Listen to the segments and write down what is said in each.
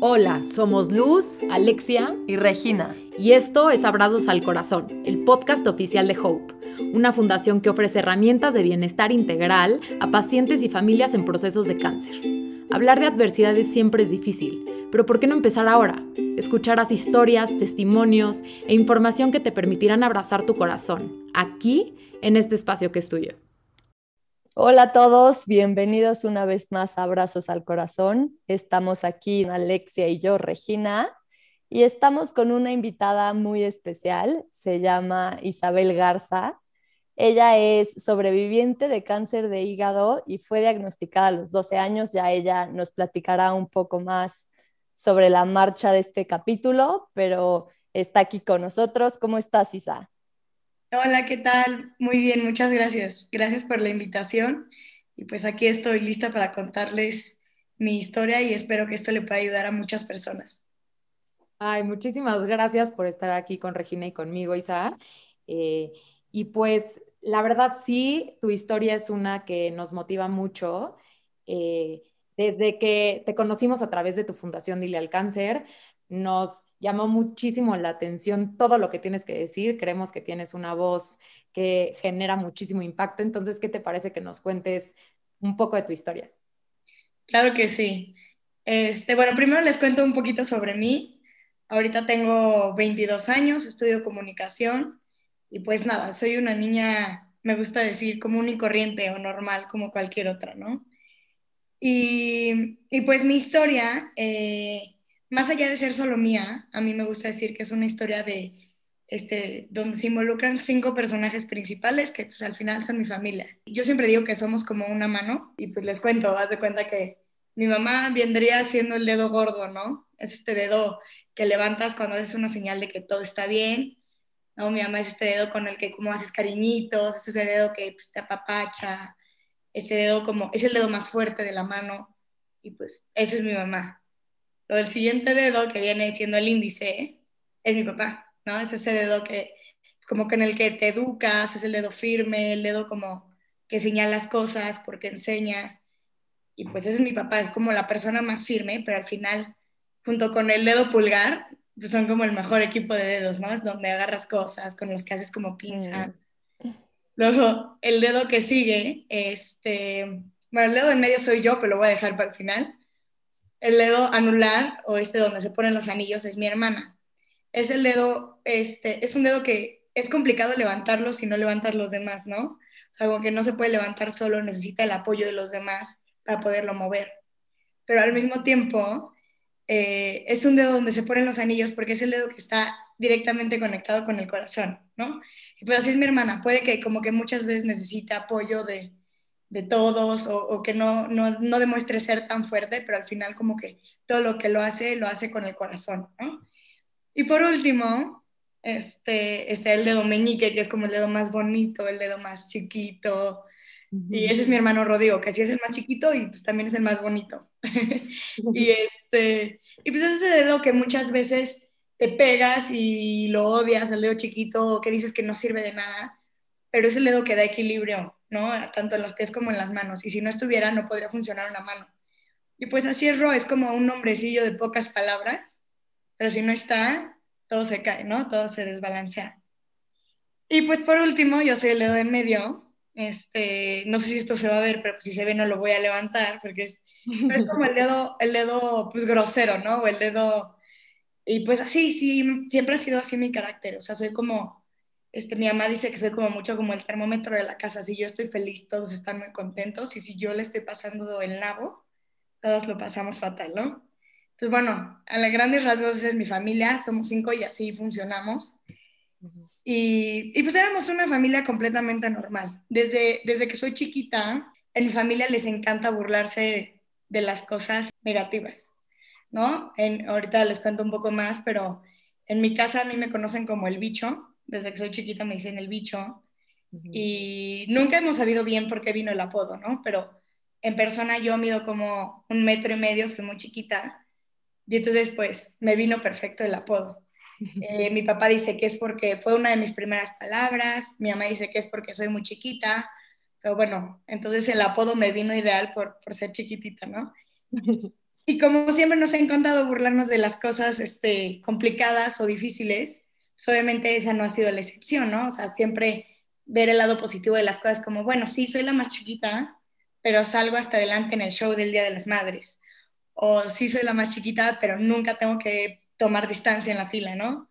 Hola, somos Luz, Alexia y Regina. Y esto es Abrazos al Corazón, el podcast oficial de Hope, una fundación que ofrece herramientas de bienestar integral a pacientes y familias en procesos de cáncer. Hablar de adversidades siempre es difícil, pero ¿por qué no empezar ahora? Escucharás historias, testimonios e información que te permitirán abrazar tu corazón, aquí, en este espacio que es tuyo. Hola a todos, bienvenidos una vez más a Abrazos al Corazón. Estamos aquí Alexia y yo, Regina, y estamos con una invitada muy especial, se llama Isabel Garza. Ella es sobreviviente de cáncer de hígado y fue diagnosticada a los 12 años. Ya ella nos platicará un poco más sobre la marcha de este capítulo, pero está aquí con nosotros. ¿Cómo estás, Isa? Hola, ¿qué tal? Muy bien, muchas gracias. Gracias por la invitación. Y pues aquí estoy lista para contarles mi historia y espero que esto le pueda ayudar a muchas personas. Ay, muchísimas gracias por estar aquí con Regina y conmigo, Isa. Eh, y pues la verdad sí, tu historia es una que nos motiva mucho. Eh, desde que te conocimos a través de tu fundación Dile al Cáncer, nos llamó muchísimo la atención todo lo que tienes que decir. Creemos que tienes una voz que genera muchísimo impacto. Entonces, ¿qué te parece que nos cuentes un poco de tu historia? Claro que sí. Este, bueno, primero les cuento un poquito sobre mí. Ahorita tengo 22 años, estudio comunicación y pues nada, soy una niña, me gusta decir, común y corriente o normal como cualquier otra, ¿no? Y, y pues mi historia... Eh, más allá de ser solo mía, a mí me gusta decir que es una historia de, este, donde se involucran cinco personajes principales que pues, al final son mi familia. Yo siempre digo que somos como una mano y pues les cuento, haz de cuenta que mi mamá vendría siendo el dedo gordo, ¿no? Es este dedo que levantas cuando haces una señal de que todo está bien, ¿no? Mi mamá es este dedo con el que como haces cariñitos, es ese dedo que pues, te apapacha, ese dedo como, es el dedo más fuerte de la mano y pues esa es mi mamá. Lo del siguiente dedo, que viene siendo el índice, es mi papá, ¿no? Es ese dedo que, como que en el que te educas, es el dedo firme, el dedo como que señala las cosas porque enseña. Y pues ese es mi papá, es como la persona más firme, pero al final, junto con el dedo pulgar, pues son como el mejor equipo de dedos, ¿no? Es donde agarras cosas, con los que haces como pinza. Mm. Luego, el dedo que sigue, este, bueno, el dedo en medio soy yo, pero lo voy a dejar para el final el dedo anular o este donde se ponen los anillos es mi hermana. Es el dedo, este, es un dedo que es complicado levantarlo si no levantas los demás, ¿no? O sea, como que no se puede levantar solo, necesita el apoyo de los demás para poderlo mover. Pero al mismo tiempo, eh, es un dedo donde se ponen los anillos porque es el dedo que está directamente conectado con el corazón, ¿no? Y pues así es mi hermana, puede que como que muchas veces necesite apoyo de, de todos o, que no, no, no, demuestre ser tan fuerte, pero al final como que todo lo que lo hace, lo hace con el corazón, ¿no? Y por último, este, este el dedo meñique, que es como el dedo más bonito, el dedo más chiquito, y ese es mi hermano Rodrigo, que sí es el más chiquito y pues también es el más bonito. y, este, y pues es ese dedo que muchas veces te pegas y lo odias, el dedo chiquito, que dices que no sirve de nada, pero es el dedo que da equilibrio ¿no? Tanto en los pies como en las manos. Y si no estuviera, no podría funcionar una mano. Y pues así es Ro, es como un nombrecillo de pocas palabras, pero si no está, todo se cae, ¿no? Todo se desbalancea. Y pues por último, yo soy el dedo en medio. Este, no sé si esto se va a ver, pero pues si se ve no lo voy a levantar porque es, es como el dedo, el dedo pues grosero, ¿no? O el dedo... Y pues así, sí, siempre ha sido así mi carácter. O sea, soy como este, mi mamá dice que soy como mucho como el termómetro de la casa. Si yo estoy feliz, todos están muy contentos. Y si yo le estoy pasando el nabo, todos lo pasamos fatal, ¿no? Entonces, bueno, a la grandes rasgos esa es mi familia. Somos cinco y así funcionamos. Y, y, pues éramos una familia completamente normal. Desde, desde que soy chiquita, en mi familia les encanta burlarse de las cosas negativas, ¿no? En, ahorita les cuento un poco más, pero en mi casa a mí me conocen como el bicho, desde que soy chiquita me dicen el bicho. Y nunca hemos sabido bien por qué vino el apodo, ¿no? Pero en persona yo mido como un metro y medio, soy muy chiquita. Y entonces, pues, me vino perfecto el apodo. Eh, mi papá dice que es porque fue una de mis primeras palabras, mi mamá dice que es porque soy muy chiquita, pero bueno, entonces el apodo me vino ideal por, por ser chiquitita, ¿no? y como siempre nos ha encantado burlarnos de las cosas este, complicadas o difíciles, pues obviamente esa no ha sido la excepción, ¿no? O sea, siempre ver el lado positivo de las cosas como, bueno, sí, soy la más chiquita, pero salgo hasta adelante en el show del Día de las Madres. O sí, soy la más chiquita, pero nunca tengo que tomar distancia en la fila, ¿no?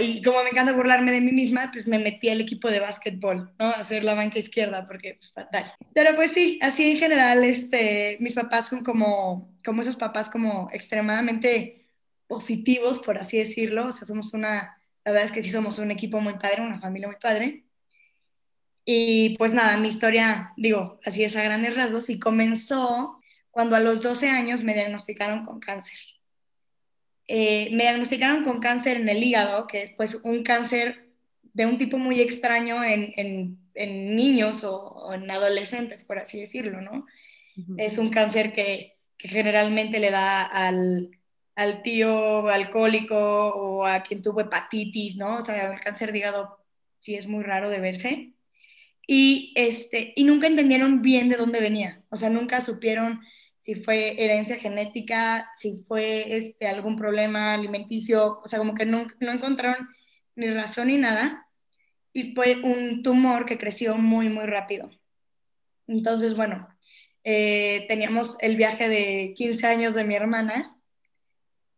Y como me encanta burlarme de mí misma, pues me metí al equipo de básquetbol, ¿no? Hacer la banca izquierda, porque pues, fatal. Pero pues sí, así en general, este, mis papás son como, como esos papás como extremadamente positivos, por así decirlo. O sea, somos una, la verdad es que sí somos un equipo muy padre, una familia muy padre. Y pues nada, mi historia, digo, así es a grandes rasgos, y comenzó cuando a los 12 años me diagnosticaron con cáncer. Eh, me diagnosticaron con cáncer en el hígado, que es pues un cáncer de un tipo muy extraño en, en, niños o, en adolescentes, por así decirlo, ¿no? Es un cáncer que, que generalmente le da al, al, tío alcohólico o a quien tuvo hepatitis, ¿no? O sea, el cáncer de hígado sí es muy raro de verse. Y, este, y nunca entendieron bien de dónde venía, o sea, nunca supieron si fue herencia genética, si fue este, algún problema alimenticio, o sea, como que no, no encontraron ni razón ni nada. Y fue un tumor que creció muy, muy rápido. Entonces, bueno, eh, teníamos el viaje de 15 años de mi hermana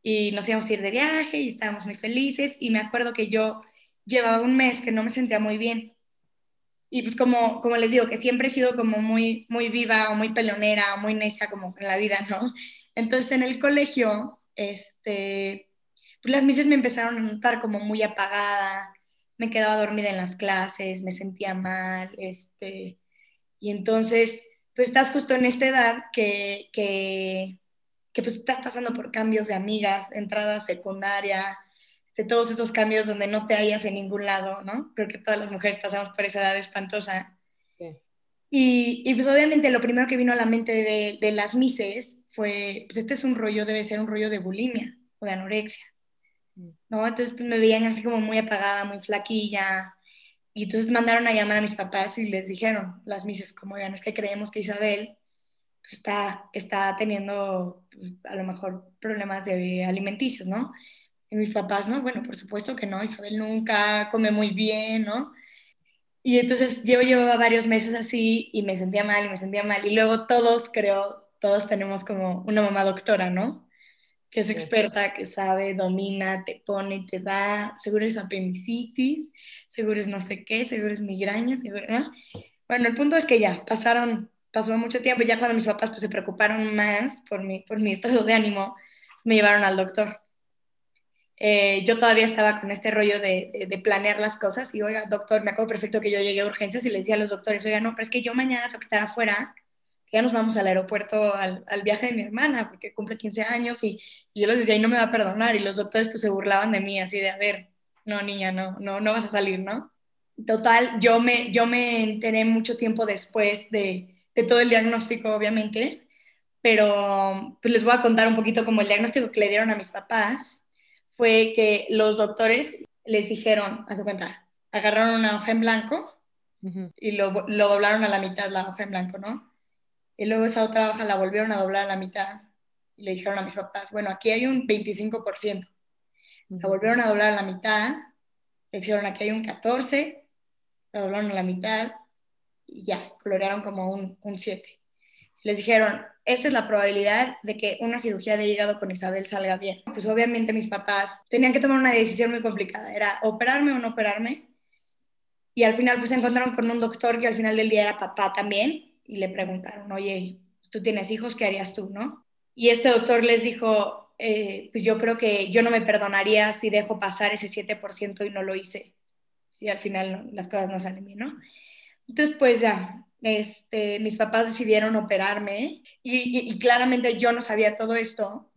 y nos íbamos a ir de viaje y estábamos muy felices y me acuerdo que yo llevaba un mes que no me sentía muy bien y pues como, como les digo, que siempre he sido como muy, muy viva o muy pelonera o muy necia como en la vida, ¿no? Entonces en el colegio, este, pues las mises me empezaron a notar como muy apagada, me quedaba dormida en las clases, me sentía mal, este, y entonces, pues estás justo en esta edad que, que, que pues estás pasando por cambios de amigas, entrada secundaria, de todos esos cambios donde no te hallas en ningún lado, ¿no? Creo que todas las mujeres pasamos por esa edad espantosa. Sí. Y, y, pues obviamente lo primero que vino a la mente de, de, las mises fue, pues este es un rollo, debe ser un rollo de bulimia o de anorexia, mm. ¿no? Entonces pues me veían así como muy apagada, muy flaquilla. Y entonces mandaron a llamar a mis papás y les dijeron, las mises, como vean, es que creemos que Isabel pues, está, está teniendo pues, a lo mejor problemas de alimenticios, ¿no? Y mis papás, ¿no? Bueno, por supuesto que no, Isabel nunca come muy bien, ¿no? Y entonces yo llevaba varios meses así y me sentía mal y me sentía mal. Y luego todos, creo, todos tenemos como una mamá doctora, ¿no? Que es experta, que sabe, domina, te pone, te da, seguro es apendicitis, seguro es no sé qué, seguro es migraña, seguro, ¿no? Bueno, el punto es que ya, pasaron, pasó mucho tiempo, ya cuando mis papás pues, se preocuparon más por mi, por mi estado de ánimo, me llevaron al doctor. Eh, yo todavía estaba con este rollo de, planear las cosas y, oiga, doctor, me acuerdo perfecto que yo llegué a urgencias y le decía a los doctores, oiga, no, pero es que yo mañana tengo que estar afuera, ya nos vamos al aeropuerto al, viaje de mi hermana, porque cumple 15 años y, y, yo les decía, y no me va a perdonar, y los doctores pues se burlaban de mí, así de, a ver, no, niña, no, no, no vas a salir, ¿no? Total, yo me, yo me enteré mucho tiempo después de, de todo el diagnóstico, obviamente, pero pues les voy a contar un poquito como el diagnóstico que le dieron a mis papás fue que los doctores les dijeron, haz cuenta, agarraron una hoja en blanco y lo, lo, doblaron a la mitad, la hoja en blanco, ¿no? Y luego esa otra hoja la volvieron a doblar a la mitad y le dijeron a mis papás, bueno, aquí hay un 25%. La volvieron a doblar a la mitad, les dijeron, aquí hay un 14%, la doblaron a la mitad y ya, colorearon como un, un 7. Les dijeron, esa es la probabilidad de que una cirugía de hígado con Isabel salga bien. Pues obviamente mis papás tenían que tomar una decisión muy complicada, era operarme o no operarme. Y al final pues se encontraron con un doctor que al final del día era papá también y le preguntaron, oye, tú tienes hijos, ¿qué harías tú, no? Y este doctor les dijo, eh, pues yo creo que yo no me perdonaría si dejo pasar ese 7% y no lo hice, si al final las cosas no salen bien, ¿no? Entonces pues ya, este, mis papás decidieron operarme y, claramente yo no sabía todo esto,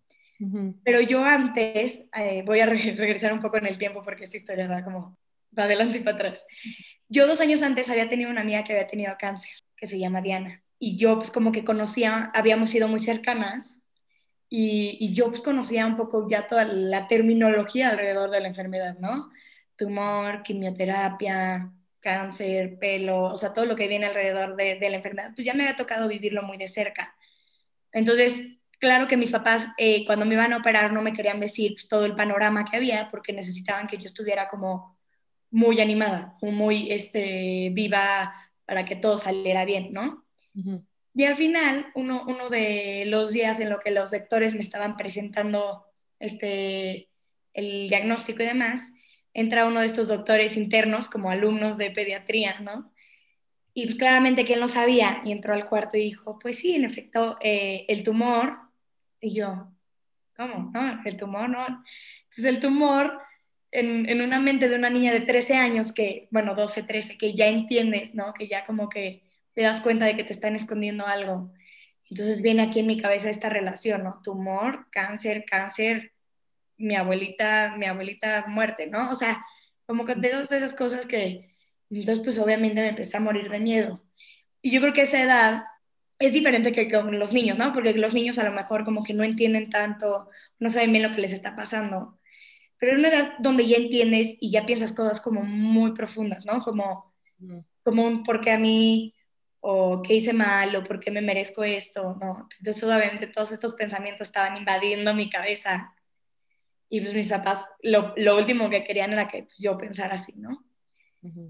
pero yo antes, eh, voy a regresar un poco en el tiempo porque esta historia va como va adelante y para atrás. Yo dos años antes había tenido una amiga que había tenido cáncer, que se llama Diana, y yo pues como que conocía, habíamos sido muy cercanas, y, y, yo pues conocía un poco ya toda la terminología alrededor de la enfermedad, ¿no? Tumor, quimioterapia, cáncer, pelo, o sea, todo lo que viene alrededor de, la enfermedad, pues ya me había tocado vivirlo muy de cerca. Entonces, claro que mis papás eh, cuando me iban a operar no me querían decir pues, todo el panorama que había porque necesitaban que yo estuviera como muy animada, muy este, viva para que todo saliera bien, ¿no? Y al final, uno, uno de los días en lo que los doctores me estaban presentando este, el diagnóstico y demás, entra uno de estos doctores internos como alumnos de pediatría, ¿no? Y pues claramente que él no sabía y entró al cuarto y dijo, pues sí, en efecto, eh, el tumor. Y yo, ¿cómo? ¿No? El tumor, ¿no? Entonces el tumor en, en, una mente de una niña de 13 años que, bueno, 12, 13, que ya entiendes, ¿no? Que ya como que te das cuenta de que te están escondiendo algo. Entonces viene aquí en mi cabeza esta relación, ¿no? Tumor, cáncer, cáncer, mi abuelita, mi abuelita muerte, ¿no? O sea, como que de dos de esas cosas que, entonces pues obviamente me empecé a morir de miedo. Y yo creo que esa edad es diferente que con los niños, ¿no? Porque los niños a lo mejor como que no entienden tanto, no saben bien lo que les está pasando pero es una edad donde ya entiendes y ya piensas cosas como muy profundas, ¿no? Como, como un por qué a mí, o qué hice mal, o por qué me merezco esto, ¿no? Pues, entonces, obviamente, todos estos pensamientos estaban invadiendo mi cabeza. Y pues mis papás, lo, lo último que querían era que pues, yo pensara así, ¿no?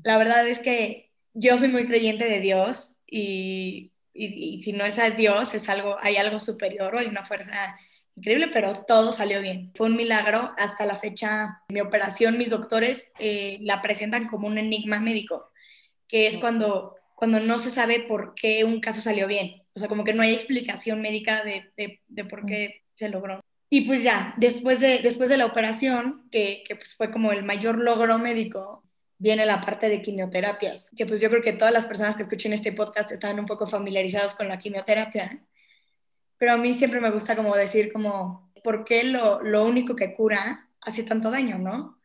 La verdad es que yo soy muy creyente de Dios y, y, y si no es a Dios, es algo, hay algo superior o hay una fuerza increíble, pero todo salió bien. Fue un milagro. Hasta la fecha, mi operación, mis doctores eh, la presentan como un enigma médico, que es cuando, cuando no se sabe por qué un caso salió bien. O sea, como que no hay explicación médica de, de, de por qué se logró. Y pues ya, después de, después de la operación, que, que pues fue como el mayor logro médico, viene la parte de quimioterapias, que pues yo creo que todas las personas que escuchen este podcast están un poco familiarizados con la quimioterapia pero a mí siempre me gusta como decir como, ¿por qué lo, lo único que cura hace tanto daño, no?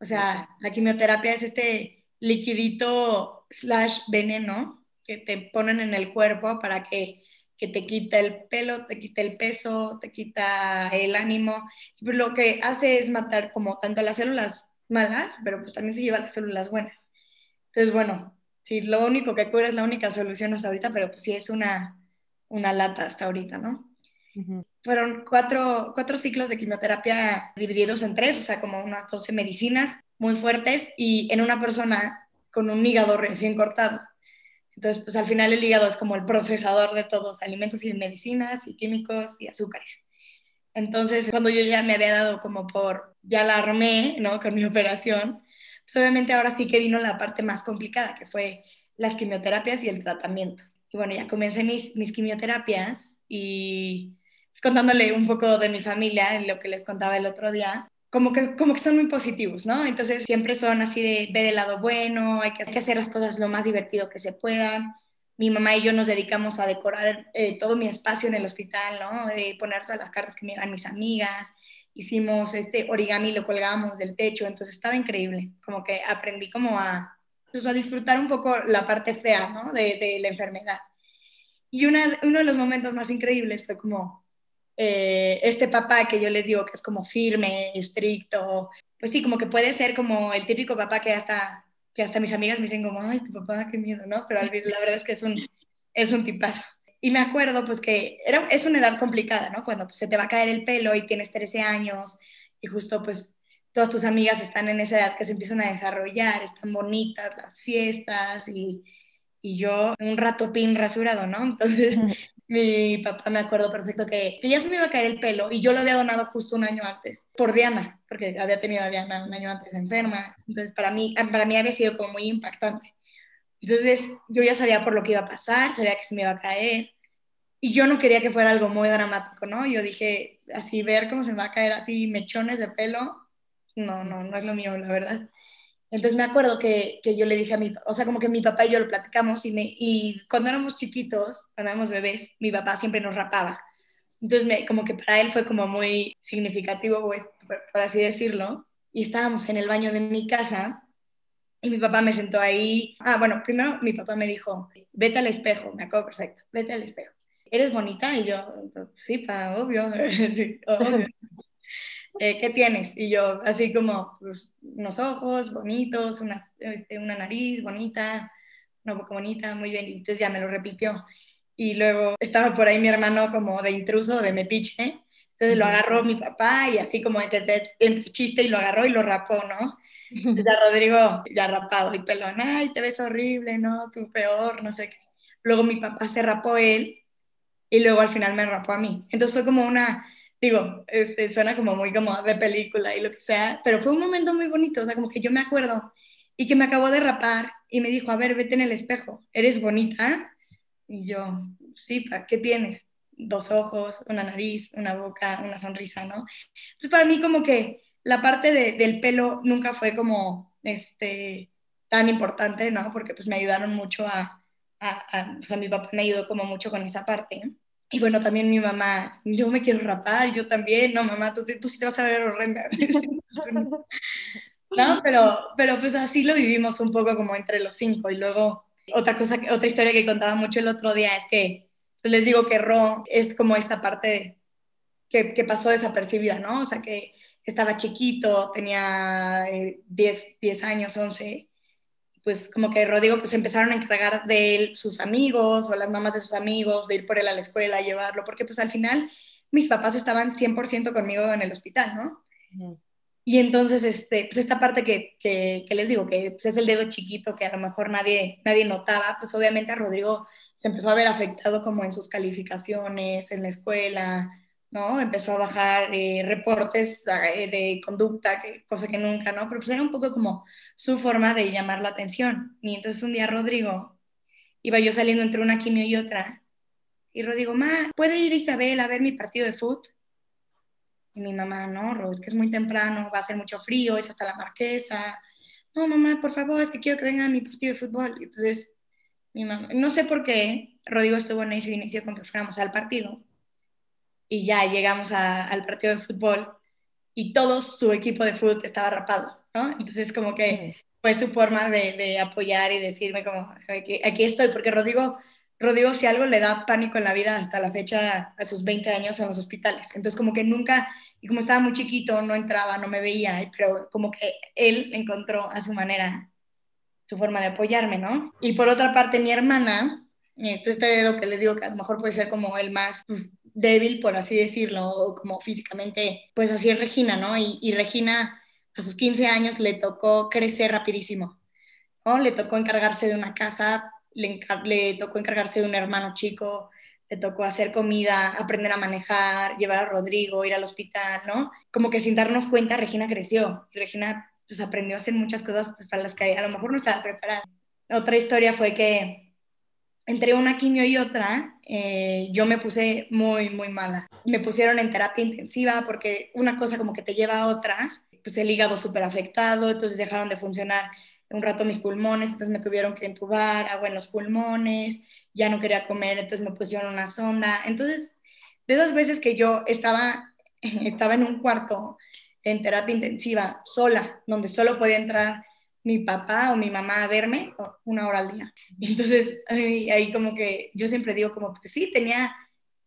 O sea, la quimioterapia es este liquidito slash veneno que te ponen en el cuerpo para que, que te quite el pelo, te quite el peso, te quita el ánimo. Lo que hace es matar como tanto las células malas, pero pues también se lleva las células buenas. Entonces, bueno, sí, lo único que cura es la única solución hasta ahorita, pero pues sí es una, una lata hasta ahorita, ¿no? Fueron cuatro, cuatro ciclos de quimioterapia divididos en tres, o sea, como unas 12 medicinas muy fuertes y en una persona con un hígado recién cortado. Entonces, pues al final el hígado es como el procesador de todos, alimentos y medicinas y químicos y azúcares. Entonces, cuando yo ya me había dado como por, ya la ¿no? Con mi operación, pues obviamente ahora sí que vino la parte más complicada, que fue las quimioterapias y el tratamiento. Y bueno, ya comencé mis, mis quimioterapias y pues, contándole un poco de mi familia, lo que les contaba el otro día, como que, como que son muy positivos, ¿no? Entonces siempre son así de ver el lado bueno, hay que, hay que hacer las cosas lo más divertido que se puedan. Mi mamá y yo nos dedicamos a decorar eh, todo mi espacio en el hospital, ¿no? De poner todas las cartas que me dan mis amigas. Hicimos este origami, lo colgábamos del techo, entonces estaba increíble. Como que aprendí como a, pues, a disfrutar un poco la parte fea, ¿no? De, de la enfermedad. Y una, uno de los momentos más increíbles fue como eh, este papá que yo les digo que es como firme, estricto, pues sí, como que puede ser como el típico papá que hasta, que hasta mis amigas me dicen como, ay, tu papá, qué miedo, ¿no? Pero la verdad es que es un, es un tipazo. Y me acuerdo pues que era, es una edad complicada, ¿no? Cuando pues, se te va a caer el pelo y tienes 13 años y justo pues todas tus amigas están en esa edad que se empiezan a desarrollar, están bonitas las fiestas y, y yo un rato pin rasurado, ¿no? Entonces mi papá me acuerdo perfecto que, que, ya se me iba a caer el pelo y yo lo había donado justo un año antes por Diana, porque había tenido a Diana un año antes enferma, entonces para mí, para mí había sido como muy impactante. Entonces yo ya sabía por lo que iba a pasar, sabía que se me iba a caer y yo no quería que fuera algo muy dramático, ¿no? Yo dije, así ver cómo se me va a caer así mechones de pelo, no, no, no es lo mío, la verdad. Entonces me acuerdo que, que, yo le dije a mi, o sea, como que mi papá y yo lo platicamos y, me, y cuando éramos chiquitos, cuando éramos bebés, mi papá siempre nos rapaba. Entonces me, como que para él fue como muy significativo, güey, por, por, así decirlo. Y estábamos en el baño de mi casa y mi papá me sentó ahí. Ah, bueno, primero mi papá me dijo, vete al espejo, me acuerdo perfecto, vete al espejo. ¿Eres bonita? Y yo, sí, pa, obvio, sí, obvio. Eh, ¿qué tienes? Y yo, así como, pues, unos ojos bonitos, una, este, una nariz bonita, una boca bonita, muy bien. Y entonces ya me lo repitió. y luego estaba por ahí mi hermano como de intruso, de metiche, entonces lo agarró mi papá y así como entre, chiste y lo agarró y lo rapó, ¿no? Ya Rodrigo ya rapado y pelón, ay, te ves horrible, ¿no? Tú peor, no sé qué. Luego mi papá se rapó él y luego al final me rapó a mí. Entonces fue como una, digo, este, suena como muy como de película y lo que sea, pero fue un momento muy bonito, o sea, como que yo me acuerdo y que me acabó de rapar y me dijo, a ver, vete en el espejo, ¿eres bonita? Y yo, sí, ¿qué tienes? Dos ojos, una nariz, una boca, una sonrisa, ¿no? Entonces para mí como que la parte de, del pelo nunca fue como, este, tan importante, ¿no? Porque pues me ayudaron mucho a, a, o sea, mi papá me ayudó como mucho con esa parte. Y bueno, también mi mamá, yo me quiero rapar, yo también, no, mamá, tú, tú sí te vas a ver horrenda. no, pero, pero pues así lo vivimos un poco como entre los cinco. Y luego, otra cosa, otra historia que contaba mucho el otro día es que pues les digo que Ro es como esta parte que, que pasó desapercibida, ¿no? O sea, que estaba chiquito, tenía 10, eh, 10 años, 11, pues como que Rodrigo pues empezaron a encargar de él sus amigos o las mamás de sus amigos, de ir por él a la escuela, llevarlo, porque pues al final mis papás estaban 100% conmigo en el hospital, ¿no? Y entonces, este, pues esta parte que, que, les digo, que pues, es el dedo chiquito que a lo mejor nadie, nadie notaba, pues obviamente a Rodrigo se empezó a ver afectado como en sus calificaciones, en la escuela, ¿no? Empezó a bajar eh, reportes eh, de conducta, que, cosa que nunca, ¿no? Pero pues era un poco como su forma de llamar la atención. Y entonces un día Rodrigo, iba yo saliendo entre una quimio y otra, y Rodrigo, ma, ¿puede ir Isabel a ver mi partido de fútbol? Y mi mamá, no, es que es muy temprano, va a hacer mucho frío, es hasta la marquesa. No, mamá, por favor, es que quiero que venga a mi partido de fútbol. Y entonces, mi mamá, no sé por qué, Rodrigo estuvo en ese inicio con que fuéramos al partido y ya llegamos al partido de fútbol y todo su equipo de fútbol estaba rapado, ¿no? Entonces como que fue su forma de, apoyar y decirme como, aquí, aquí, estoy, porque Rodrigo, Rodrigo si algo le da pánico en la vida hasta la fecha, a sus 20 años en los hospitales. Entonces como que nunca, y como estaba muy chiquito, no entraba, no me veía, pero como que él encontró a su manera su forma de apoyarme, ¿no? Y por otra parte, mi hermana, este dedo que les digo que a lo mejor puede ser como el más débil, por así decirlo, como físicamente, pues así es Regina, ¿no? Y, Regina a sus 15 años le tocó crecer rapidísimo, ¿no? Le tocó encargarse de una casa, le, le tocó encargarse de un hermano chico, le tocó hacer comida, aprender a manejar, llevar a Rodrigo, ir al hospital, ¿no? Como que sin darnos cuenta, Regina creció. Regina pues aprendió a hacer muchas cosas pues, para las que a lo mejor no estaba preparada. Otra historia fue que entre una quimio y otra, eh, yo me puse muy, muy mala. Me pusieron en terapia intensiva porque una cosa como que te lleva a otra, pues el hígado súper afectado, entonces dejaron de funcionar un rato mis pulmones, entonces me tuvieron que entubar agua en los pulmones, ya no quería comer, entonces me pusieron una sonda. Entonces, de dos veces que yo estaba, estaba en un cuarto en terapia intensiva sola, donde solo podía entrar mi papá o mi mamá a verme una hora al día. Y entonces ahí, como que yo siempre digo como, pues sí, tenía,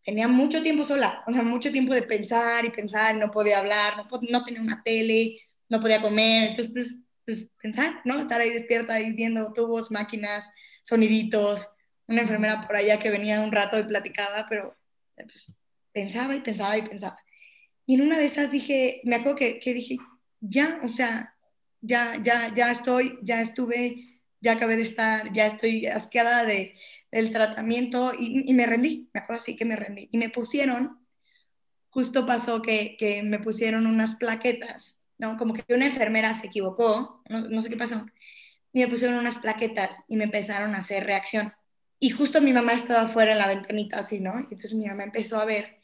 tenía mucho tiempo sola, o sea, mucho tiempo de pensar y pensar, no podía hablar, no, no tenía una tele, no podía comer, entonces pues, pues, pensar, ¿no? Estar ahí despierta, ahí viendo tubos, máquinas, soniditos, una enfermera por allá que venía un rato y platicaba, pero pues, pensaba y pensaba y pensaba. Y en una de esas dije, me acuerdo que, que dije, ya, o sea, ya, ya, ya estoy, ya estuve, ya acabé de estar, ya estoy asqueada de, del tratamiento y, me rendí, me acuerdo así que me rendí. Y me pusieron, justo pasó que, que me pusieron unas plaquetas, ¿no? Como que una enfermera se equivocó, no, no sé qué pasó, y me pusieron unas plaquetas y me empezaron a hacer reacción. Y justo mi mamá estaba afuera en la ventanita así, ¿no? Y entonces mi mamá empezó a ver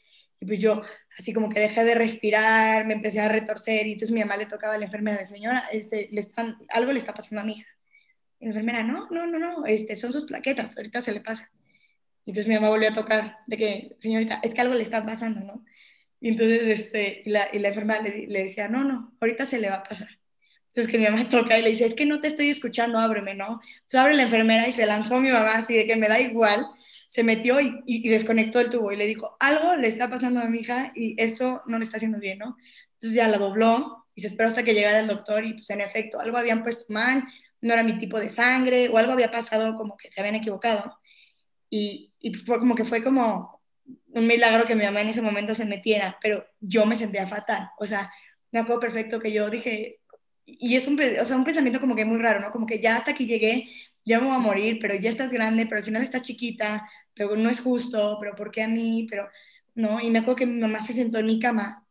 y pues yo, así como que dejé de respirar, me empecé a retorcer y entonces mi mamá le tocaba a la enfermera de señora, este, le están, algo le está pasando a mi hija. Y la enfermera, no, no, no, no, este, son sus plaquetas, ahorita se le pasa. Y entonces mi mamá volvió a tocar, de que, señorita, es que algo le está pasando, ¿no? Y entonces este, y la, y la enfermera le, le, decía, no, no, ahorita se le va a pasar. Entonces que mi mamá toca y le dice, es que no te estoy escuchando, ábreme, ¿no? Entonces abre la enfermera y se lanzó mi mamá así de que me da igual se metió y, desconectó el tubo y le dijo, algo le está pasando a mi hija y esto no le está haciendo bien, ¿no? Entonces ya la dobló y se esperó hasta que llegara el doctor y pues en efecto, algo habían puesto mal, no era mi tipo de sangre o algo había pasado como que se habían equivocado. y, y fue como que fue como un milagro que mi mamá en ese momento se metiera, pero yo me sentía fatal, o sea, me acuerdo perfecto que yo dije, y es un, o sea, un pensamiento como que muy raro, ¿no? Como que ya hasta aquí llegué, ya me voy a morir, pero ya estás grande, pero al final estás chiquita, pero no es justo, pero ¿por qué a mí? Pero, ¿no? Y me acuerdo que mi mamá se sentó en mi cama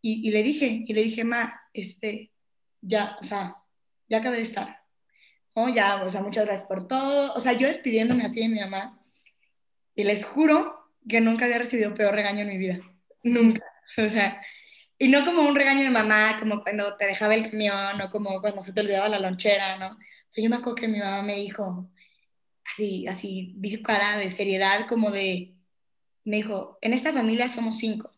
y, y le dije, y le dije, ma, este, ya, o sea, ya acabé de estar, ¿no? Ya, o sea, muchas gracias por todo, o sea, yo despidiéndome así de mi mamá, y les juro que nunca había recibido peor regaño en mi vida, nunca, o sea, y no como un regaño de mamá, como cuando te dejaba el camión, o como cuando se te olvidaba la lonchera, ¿no? O sea, yo me acuerdo que mi mamá me dijo, así, así, vi de seriedad, como de, me dijo, en esta familia somos cinco.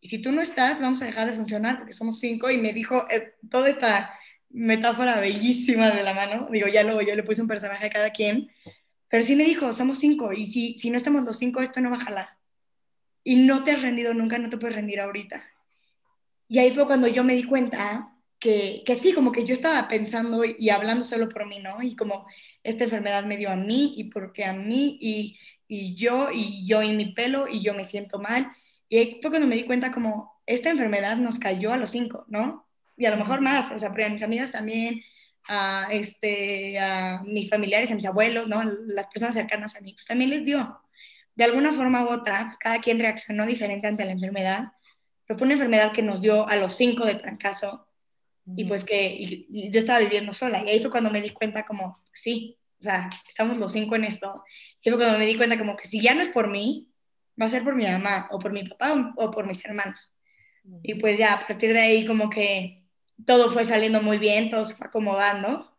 Y si tú no estás, vamos a dejar de funcionar porque somos cinco. Y me dijo eh, toda esta metáfora bellísima de la mano. Digo, ya luego yo le puse un personaje a cada quien. Pero sí me dijo, somos cinco. Y si, si no estamos los cinco, esto no va a jalar. Y no te has rendido nunca, no te puedes rendir ahorita. Y ahí fue cuando yo me di cuenta que, que, sí, como que yo estaba pensando y hablando solo por mí, ¿no? Y como esta enfermedad me dio a mí y porque a mí y, y yo y yo y mi pelo y yo me siento mal. Y ahí fue cuando me di cuenta como esta enfermedad nos cayó a los cinco, ¿no? Y a lo mejor más, o sea, a mis amigas también, a, este, a mis familiares, a mis abuelos, ¿no? Las personas cercanas a mí, pues también les dio. De alguna forma u otra, pues cada quien reaccionó diferente ante la enfermedad, pero fue una enfermedad que nos dio a los cinco de trancazo y pues que yo estaba viviendo sola. Y ahí fue cuando me di cuenta como, sí, o sea, estamos los cinco en esto. Y fue cuando me di cuenta como que si ya no es por mí, va a ser por mi mamá o por mi papá o, por mis hermanos. Y pues ya a partir de ahí como que todo fue saliendo muy bien, todo se fue acomodando.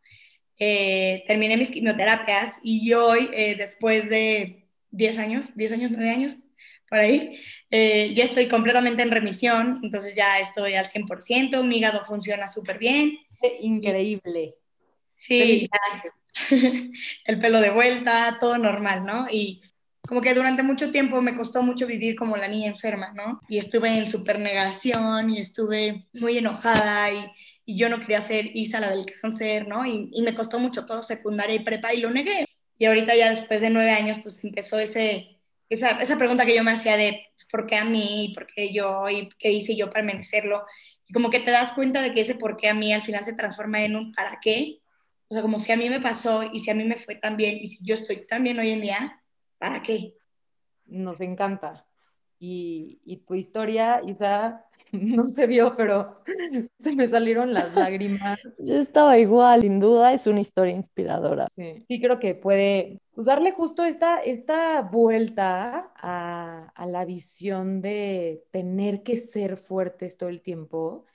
Eh, terminé mis quimioterapias y hoy, eh, después de 10 años, 10 años, 9 años, por ahí. Eh, ya estoy completamente en remisión, entonces ya estoy al 100%, mi hígado funciona súper bien. Increíble. Sí, el pelo de vuelta, todo normal, ¿no? Y como que durante mucho tiempo me costó mucho vivir como la niña enferma, ¿no? Y estuve en super negación y estuve muy enojada y, y yo no quería ser Isa la del cáncer, ¿no? Y, y, me costó mucho todo secundaria y prepa y lo negué. Y ahorita ya después de nueve años pues empezó ese esa, esa pregunta que yo me hacía de pues, por qué a mí, por qué yo, y qué hice yo para merecerlo. Y como que te das cuenta de que ese por qué a mí al final se transforma en un para qué. O sea, como si a mí me pasó y si a mí me fue tan bien y si yo estoy tan bien hoy en día, ¿para qué? Nos encanta. Y, y tu historia, Isa, no se vio, pero se me salieron las lágrimas. Yo estaba igual, sin duda es una historia inspiradora. Sí, sí creo que puede pues, darle justo esta, esta vuelta a, a, la visión de tener que ser fuertes todo el tiempo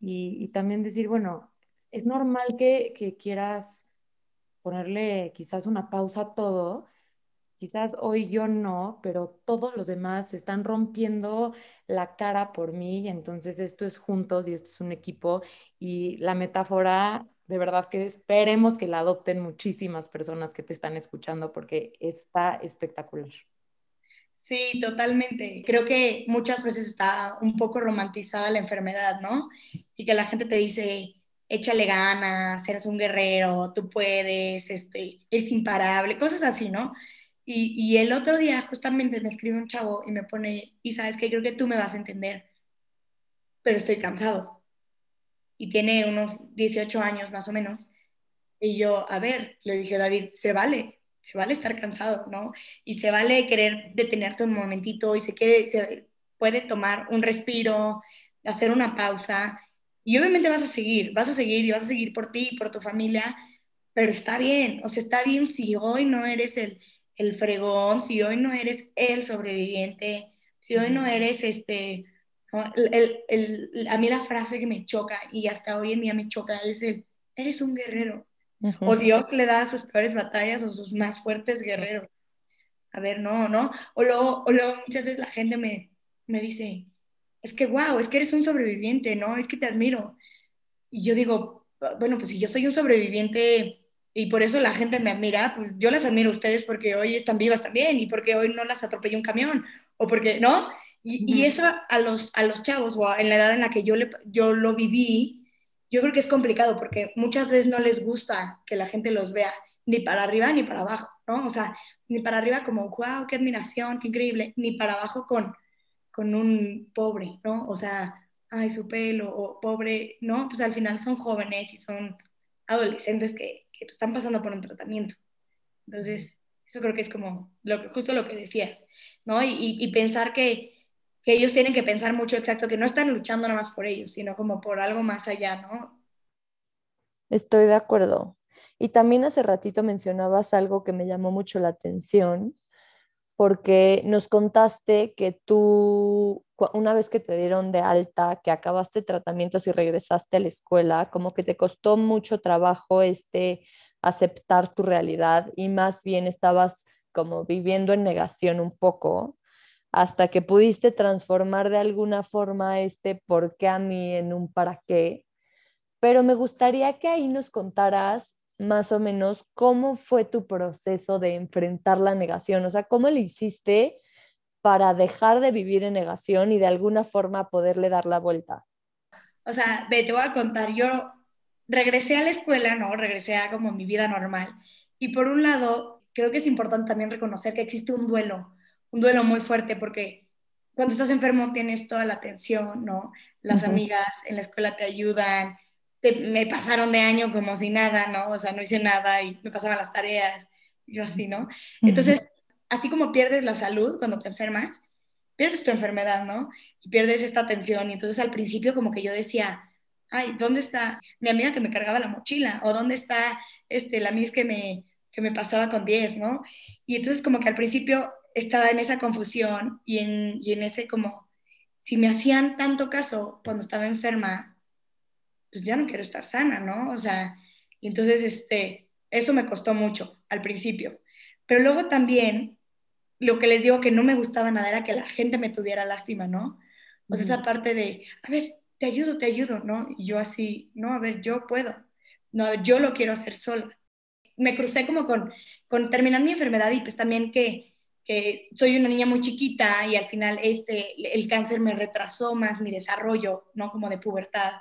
y, y también decir, bueno, es normal que, que quieras ponerle quizás una pausa a todo, Quizás hoy yo no, pero todos los demás se están rompiendo la cara por mí, entonces esto es juntos y esto es un equipo y la metáfora, de verdad que esperemos que la adopten muchísimas personas que te están escuchando porque está espectacular. Sí, totalmente. Creo que muchas veces está un poco romantizada la enfermedad, ¿no? Y que la gente te dice, échale ganas, eres un guerrero, tú puedes, este, eres imparable, cosas así, ¿no? Y, el otro día justamente me escribe un chavo y me pone, y sabes que creo que tú me vas a entender, pero estoy cansado. Y tiene unos 18 años más o menos. Y yo, a ver, le dije, David, se vale, se vale estar cansado, ¿no? Y se vale querer detenerte un momentito y se, quiere, se puede tomar un respiro, hacer una pausa. Y obviamente vas a seguir, vas a seguir y vas a seguir por ti y por tu familia, pero está bien, o sea, está bien si hoy no eres el el fregón, si hoy no eres el sobreviviente, si hoy no eres este, el, el, a mí la frase que me choca y hasta hoy en día me choca es el, eres un guerrero. O Dios le da sus peores batallas o sus más fuertes guerreros. A ver, no, no. O luego, o luego muchas veces la gente me, me dice, es que wow, es que eres un sobreviviente, ¿no? Es que te admiro. Y yo digo, bueno, pues si yo soy un sobreviviente y por eso la gente me admira, pues yo las admiro a ustedes porque hoy están vivas también y porque hoy no las atropelló un camión o porque, ¿no? Y, y eso a los, a los chavos o en la edad en la que yo, le, yo lo viví, yo creo que es complicado porque muchas veces no les gusta que la gente los vea ni para arriba ni para abajo. ¿no? O sea, ni para arriba como, wow, qué admiración, qué increíble, ni para abajo con, con un pobre, ¿no? O sea, ay, su pelo, o pobre, ¿no? Pues al final son jóvenes y son adolescentes que, que están pasando por un tratamiento. Entonces, eso creo que es como lo, justo lo que decías, ¿no? Y, y, pensar que, que, ellos tienen que pensar mucho exacto, que no están luchando nada más por ellos, sino como por algo más allá, ¿no? Estoy de acuerdo. Y también hace ratito mencionabas algo que me llamó mucho la atención, porque nos contaste que tú, una vez que te dieron de alta, que acabaste tratamientos y regresaste a la escuela, como que te costó mucho trabajo este aceptar tu realidad y más bien estabas como viviendo en negación un poco hasta que pudiste transformar de alguna forma este por qué a mí en un para qué. Pero me gustaría que ahí nos contaras más o menos cómo fue tu proceso de enfrentar la negación, o sea, cómo le hiciste para dejar de vivir en negación y de alguna forma poderle dar la vuelta. O sea, te voy a contar, yo regresé a la escuela, ¿no? Regresé a como mi vida normal. Y por un lado, creo que es importante también reconocer que existe un duelo, un duelo muy fuerte, porque cuando estás enfermo tienes toda la atención, ¿no? Las amigas en la escuela te ayudan, me pasaron de año como si nada, ¿no? O sea, no hice nada y me pasaban las tareas, yo así, ¿no? Entonces, así como pierdes la salud cuando te enfermas, pierdes tu enfermedad, ¿no? Y pierdes esta atención. Y entonces al principio como que yo decía, ay, ¿dónde está mi amiga que me cargaba la mochila? ¿O dónde está este, la Miss que me, que me pasaba con 10, ¿no? Y entonces como que al principio estaba en esa confusión y en, y en ese como, si me hacían tanto caso cuando estaba enferma, pues ya no quiero estar sana, ¿no? O sea, y entonces este, eso me costó mucho al principio. Pero luego también, lo que les digo que no me gustaba nada era que la gente me tuviera lástima, ¿no? O sea, esa parte de, a ver, te ayudo, te ayudo, ¿no? Y yo así, no, a ver, yo puedo, no, yo lo quiero hacer sola. Me crucé como con, con terminar mi enfermedad y pues también que, que soy una niña muy chiquita y al final este, el cáncer me retrasó más mi desarrollo, ¿no? Como de pubertad.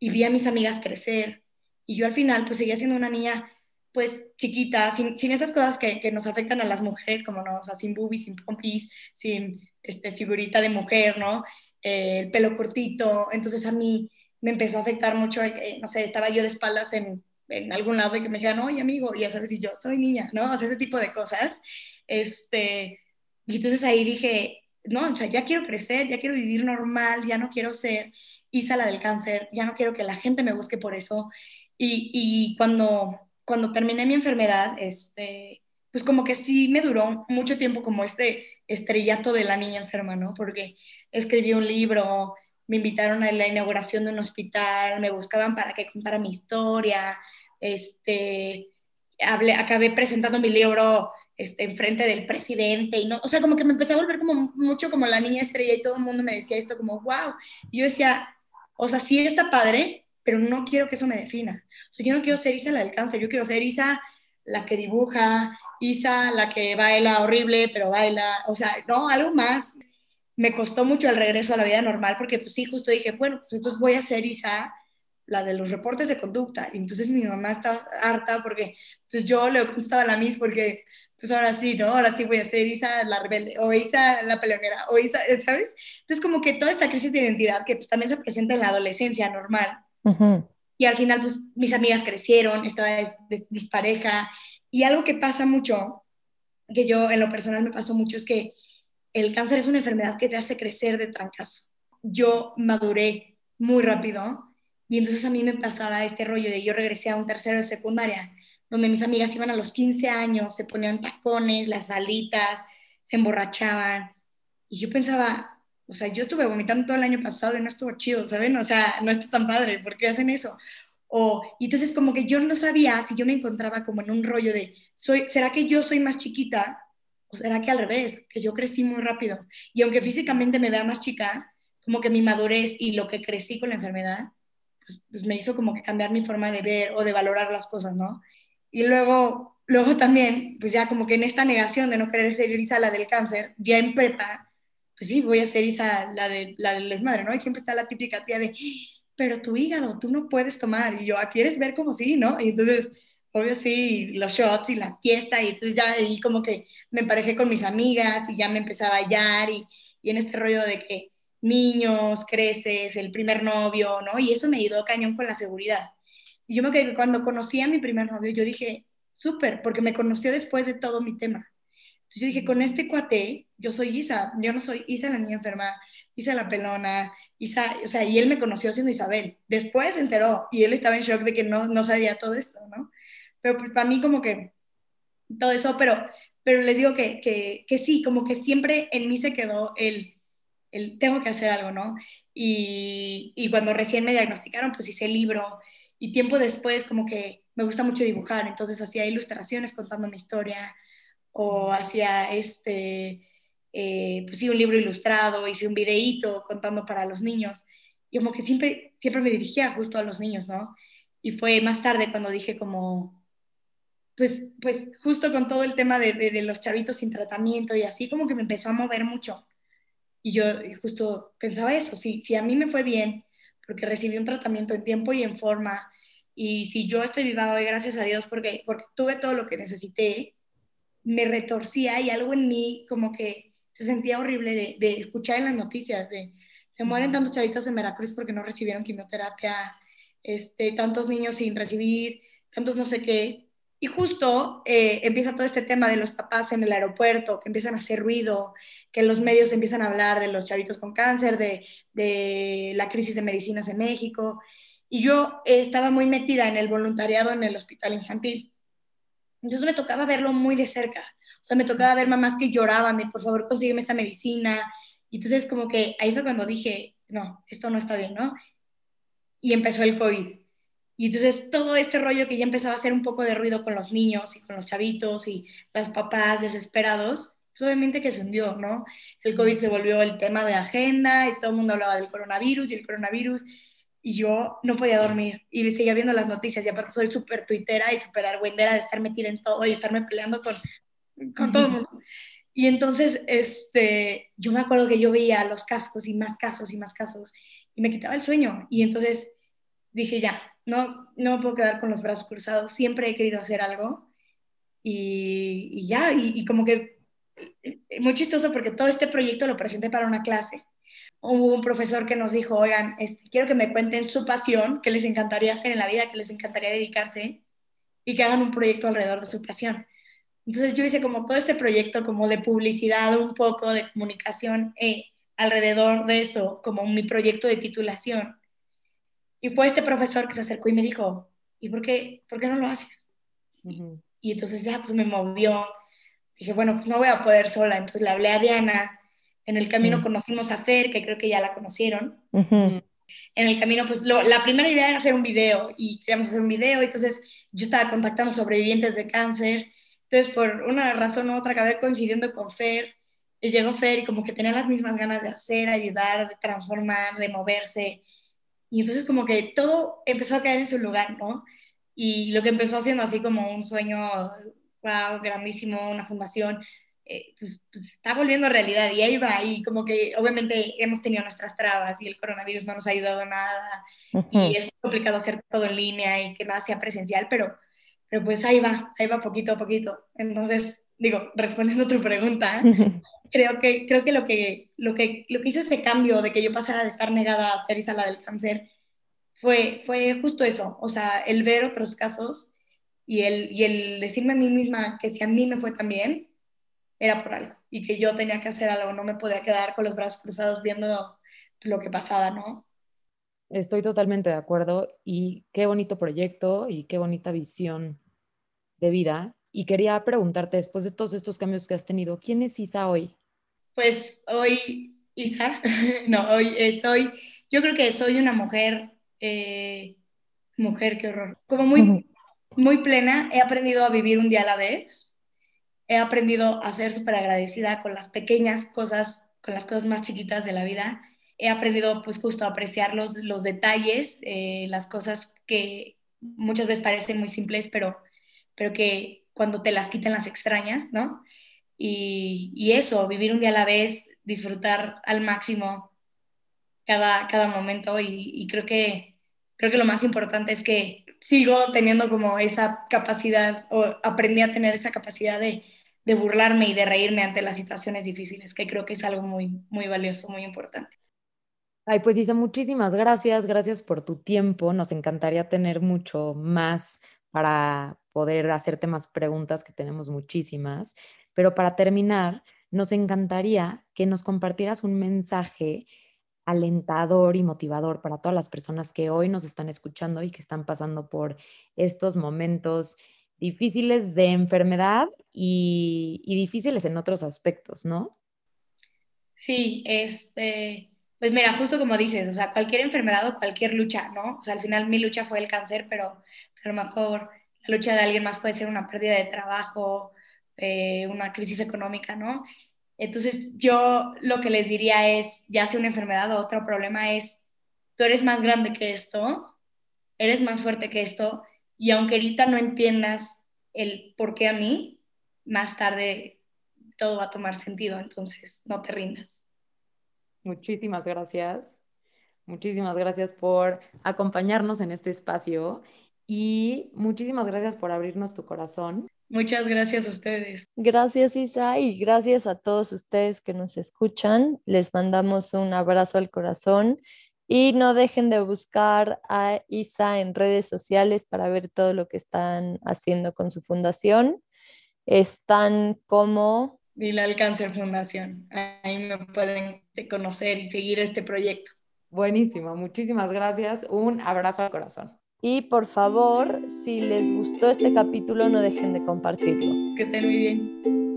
Y vi a mis amigas crecer y yo al final pues seguía siendo una niña pues chiquita, sin, sin esas cosas que, que, nos afectan a las mujeres, como no, o sea, sin boobies, sin pompis, sin este, figurita de mujer, ¿no? Eh, el pelo cortito, entonces a mí me empezó a afectar mucho, eh, no sé, estaba yo de espaldas en, en, algún lado y que me dijeran, oye amigo, y ya sabes, y yo soy niña, ¿no? O sea, ese tipo de cosas. Este, y entonces ahí dije, no, o sea, ya quiero crecer, ya quiero vivir normal, ya no quiero ser Isa la del cáncer, ya no quiero que la gente me busque por eso. Y, y cuando, cuando terminé mi enfermedad, este, pues como que sí me duró mucho tiempo como este estrellato de la niña enferma, ¿no? Porque escribí un libro, me invitaron a la inauguración de un hospital, me buscaban para que contara mi historia, este, hablé, acabé presentando mi libro este, enfrente del presidente y no, o sea, como que me empecé a volver como mucho como la niña estrella y todo el mundo me decía esto como, wow, y yo decía, o sea, sí está padre, pero no quiero que eso me defina. O sea, yo no quiero ser Isa la del cáncer, yo quiero ser Isa la que dibuja, Isa, la que baila horrible, pero baila, o sea, no, algo más. Me costó mucho el regreso a la vida normal porque pues sí, justo dije, bueno, pues entonces voy a ser Isa, la de los reportes de conducta. Y entonces mi mamá estaba harta porque, entonces yo le contestaba a la Miss porque, pues ahora sí, ¿no? Ahora sí voy a ser Isa la rebelde, o Isa la peleonera, o Isa, ¿sabes? Entonces como que toda esta crisis de identidad que pues también se presenta en la adolescencia normal. Y al final, pues mis amigas crecieron, estaba mis pareja, y algo que pasa mucho, que yo en lo personal me pasó mucho, es que el cáncer es una enfermedad que te hace crecer de trancas. Yo maduré muy rápido y entonces a mí me pasaba este rollo de yo regresé a un tercero de secundaria, donde mis amigas iban a los 15 años, se ponían tacones, las balitas, se emborrachaban. Y yo pensaba, o sea, yo estuve vomitando todo el año pasado y no estuvo chido, ¿saben? O sea, no está tan padre, ¿por qué hacen eso? O, y entonces como que yo no sabía si yo me encontraba como en un rollo de, soy, ¿será que yo soy más chiquita? ¿O será que al revés, que yo crecí muy rápido? Y aunque físicamente me vea más chica, como que mi madurez y lo que crecí con la enfermedad, pues, pues me hizo como que cambiar mi forma de ver o de valorar las cosas, ¿no? Y luego, luego también, pues ya como que en esta negación de no querer ser Isa la del cáncer, ya en prepa, pues sí, voy a ser Isa la, de, la del desmadre, ¿no? Y siempre está la típica tía de, pero tu hígado, tú no puedes tomar. Y yo, ah, ¿quieres ver como sí, no? Y entonces obvio sí, los shots y la fiesta, y entonces ya ahí como que me emparejé con mis amigas y ya me empezaba a hallar y, y en este rollo de que niños, creces, el primer novio, ¿no? Y eso me ayudó cañón con la seguridad. Y yo me quedé que cuando conocí a mi primer novio, yo dije, súper, porque me conoció después de todo mi tema. Entonces yo dije, con este cuate, yo soy Isa, yo no soy Isa la niña enferma, Isa la pelona, Isa, o sea, y él me conoció siendo Isabel. Después se enteró y él estaba en shock de que no, no sabía todo esto, ¿no? Pero pues, para mí como que todo eso, pero, pero les digo que, que, que sí, como que siempre en mí se quedó el, el tengo que hacer algo, ¿no? Y, y cuando recién me diagnosticaron, pues hice el libro y tiempo después como que me gusta mucho dibujar, entonces hacía ilustraciones contando mi historia o hacía este, eh, pues sí, un libro ilustrado, hice un videíto contando para los niños y como que siempre, siempre me dirigía justo a los niños, ¿no? Y fue más tarde cuando dije como, pues, pues justo con todo el tema de, de, los chavitos sin tratamiento y así como que me empezó a mover mucho. Y yo justo pensaba eso, si, si a mí me fue bien, porque recibí un tratamiento en tiempo y en forma, y si yo estoy viva hoy, gracias a Dios, porque, porque tuve todo lo que necesité, me retorcía y algo en mí como que se sentía horrible de, de escuchar en las noticias de se mueren tantos chavitos en Veracruz porque no recibieron quimioterapia, este, tantos niños sin recibir, tantos no sé qué. Y justo eh, empieza todo este tema de los papás en el aeropuerto, que empiezan a hacer ruido, que los medios empiezan a hablar de los chavitos con cáncer, de, de la crisis de medicinas en México. Y yo estaba muy metida en el voluntariado en el hospital infantil. Entonces me tocaba verlo muy de cerca. O sea, me tocaba ver mamás que lloraban de, por favor, consígueme esta medicina. Y entonces como que ahí fue cuando dije, no, esto no está bien, ¿no? Y empezó el COVID. Y entonces todo este rollo que ya empezaba a hacer un poco de ruido con los niños y con los chavitos y las papás desesperados, pues obviamente que se hundió, ¿no? El COVID se volvió el tema de agenda y todo el mundo hablaba del coronavirus y el coronavirus y yo no podía dormir y seguía viendo las noticias y aparte soy súper tuitera y súper argüendera de estar metida en todo y estarme peleando con, con todo el mundo. Y entonces, este, yo me acuerdo que yo veía los casos y más casos y más casos y me quitaba el sueño y entonces dije ya, no, no me puedo quedar con los brazos cruzados, siempre he querido hacer algo y, y ya, y, como que muy chistoso porque todo este proyecto lo presenté para una clase. Hubo un profesor que nos dijo, oigan, este, quiero que me cuenten su pasión, que les encantaría hacer en la vida, que les encantaría dedicarse y que hagan un proyecto alrededor de su pasión. Entonces yo hice como todo este proyecto como de publicidad, un poco de comunicación eh, alrededor de eso, como mi proyecto de titulación. Y fue este profesor que se acercó y me dijo, ¿y por qué, por qué no lo haces? y, entonces ya pues me movió. Dije, bueno, pues no voy a poder sola. Entonces le hablé a Diana. En el camino conocimos a Fer, que creo que ya la conocieron. En el camino, pues la primera idea era hacer un video y queríamos hacer un video. Entonces yo estaba contactando sobrevivientes de cáncer. Entonces, por una razón u otra, acabé coincidiendo con Fer. Y llegó Fer y como que tenía las mismas ganas de hacer, ayudar, de transformar, de moverse. Y entonces como que todo empezó a caer en su lugar, ¿no? Y lo que empezó haciendo así como un sueño, wow, grandísimo, una fundación, eh, pues, pues, está volviendo realidad y ahí va. Y como que obviamente hemos tenido nuestras trabas y el coronavirus no nos ha ayudado nada y es complicado hacer todo en línea y que nada sea presencial, pero, pero pues ahí va, ahí va poquito a poquito. Entonces, digo, respondiendo a tu pregunta, creo que, creo que, lo que lo que lo que hizo ese cambio de que yo pasara de estar negada a ser Isa del cáncer fue, fue justo eso, o sea, el ver otros casos y el, y el decirme a mí misma que si a mí me fue tan bien, era por algo y que yo tenía que hacer algo, no me podía quedar con los brazos cruzados viendo lo que pasaba, ¿no? Estoy totalmente de acuerdo y qué bonito proyecto y qué bonita visión de vida. Y quería preguntarte, después de todos estos cambios que has tenido, ¿quién es Isa hoy? Pues hoy, Isa, no, hoy eh, soy, yo creo que soy una mujer, eh, mujer, qué horror, como muy, muy plena, he aprendido a vivir un día a la vez, he aprendido a ser súper agradecida con las pequeñas cosas, con las cosas más chiquitas de la vida, he aprendido pues justo a apreciar los, los detalles, eh, las cosas que muchas veces parecen muy simples, pero, pero que cuando te las quitan las extrañas, ¿no? Y, eso, vivir un día a la vez, disfrutar al máximo cada, cada momento y, creo que creo que lo más importante es que sigo teniendo como esa capacidad o aprendí a tener esa capacidad de, de burlarme y de reírme ante las situaciones difíciles, que creo que es algo muy, muy valioso, muy importante. Ay, pues Isa, muchísimas gracias, gracias por tu tiempo. Nos encantaría tener mucho más para poder hacerte más preguntas, que tenemos muchísimas. Pero para terminar, nos encantaría que nos compartieras un mensaje alentador y motivador para todas las personas que hoy nos están escuchando y que están pasando por estos momentos difíciles de enfermedad y, difíciles en otros aspectos, ¿no? Sí, este, pues mira, justo como dices, o sea, cualquier enfermedad o cualquier lucha, ¿no? O sea, al final mi lucha fue el cáncer, pero a lo mejor la lucha de alguien más puede ser una pérdida de trabajo, eh, una crisis económica, ¿no? Entonces yo lo que les diría es, ya sea una enfermedad o otro problema es, tú eres más grande que esto, eres más fuerte que esto, y aunque ahorita no entiendas el por qué a mí, más tarde todo va a tomar sentido, entonces no te rindas. Muchísimas gracias. Muchísimas gracias por acompañarnos en este espacio y muchísimas gracias por abrirnos tu corazón. Muchas gracias a ustedes. Gracias Isa y gracias a todos ustedes que nos escuchan. Les mandamos un abrazo al corazón y no dejen de buscar a Isa en redes sociales para ver todo lo que están haciendo con su fundación. Están como... Bilal Cáncer Fundación. Ahí me pueden conocer y seguir este proyecto. Buenísimo, muchísimas gracias. Un abrazo al corazón. Y por favor, si les gustó este capítulo, no dejen de compartirlo. Que estén muy bien.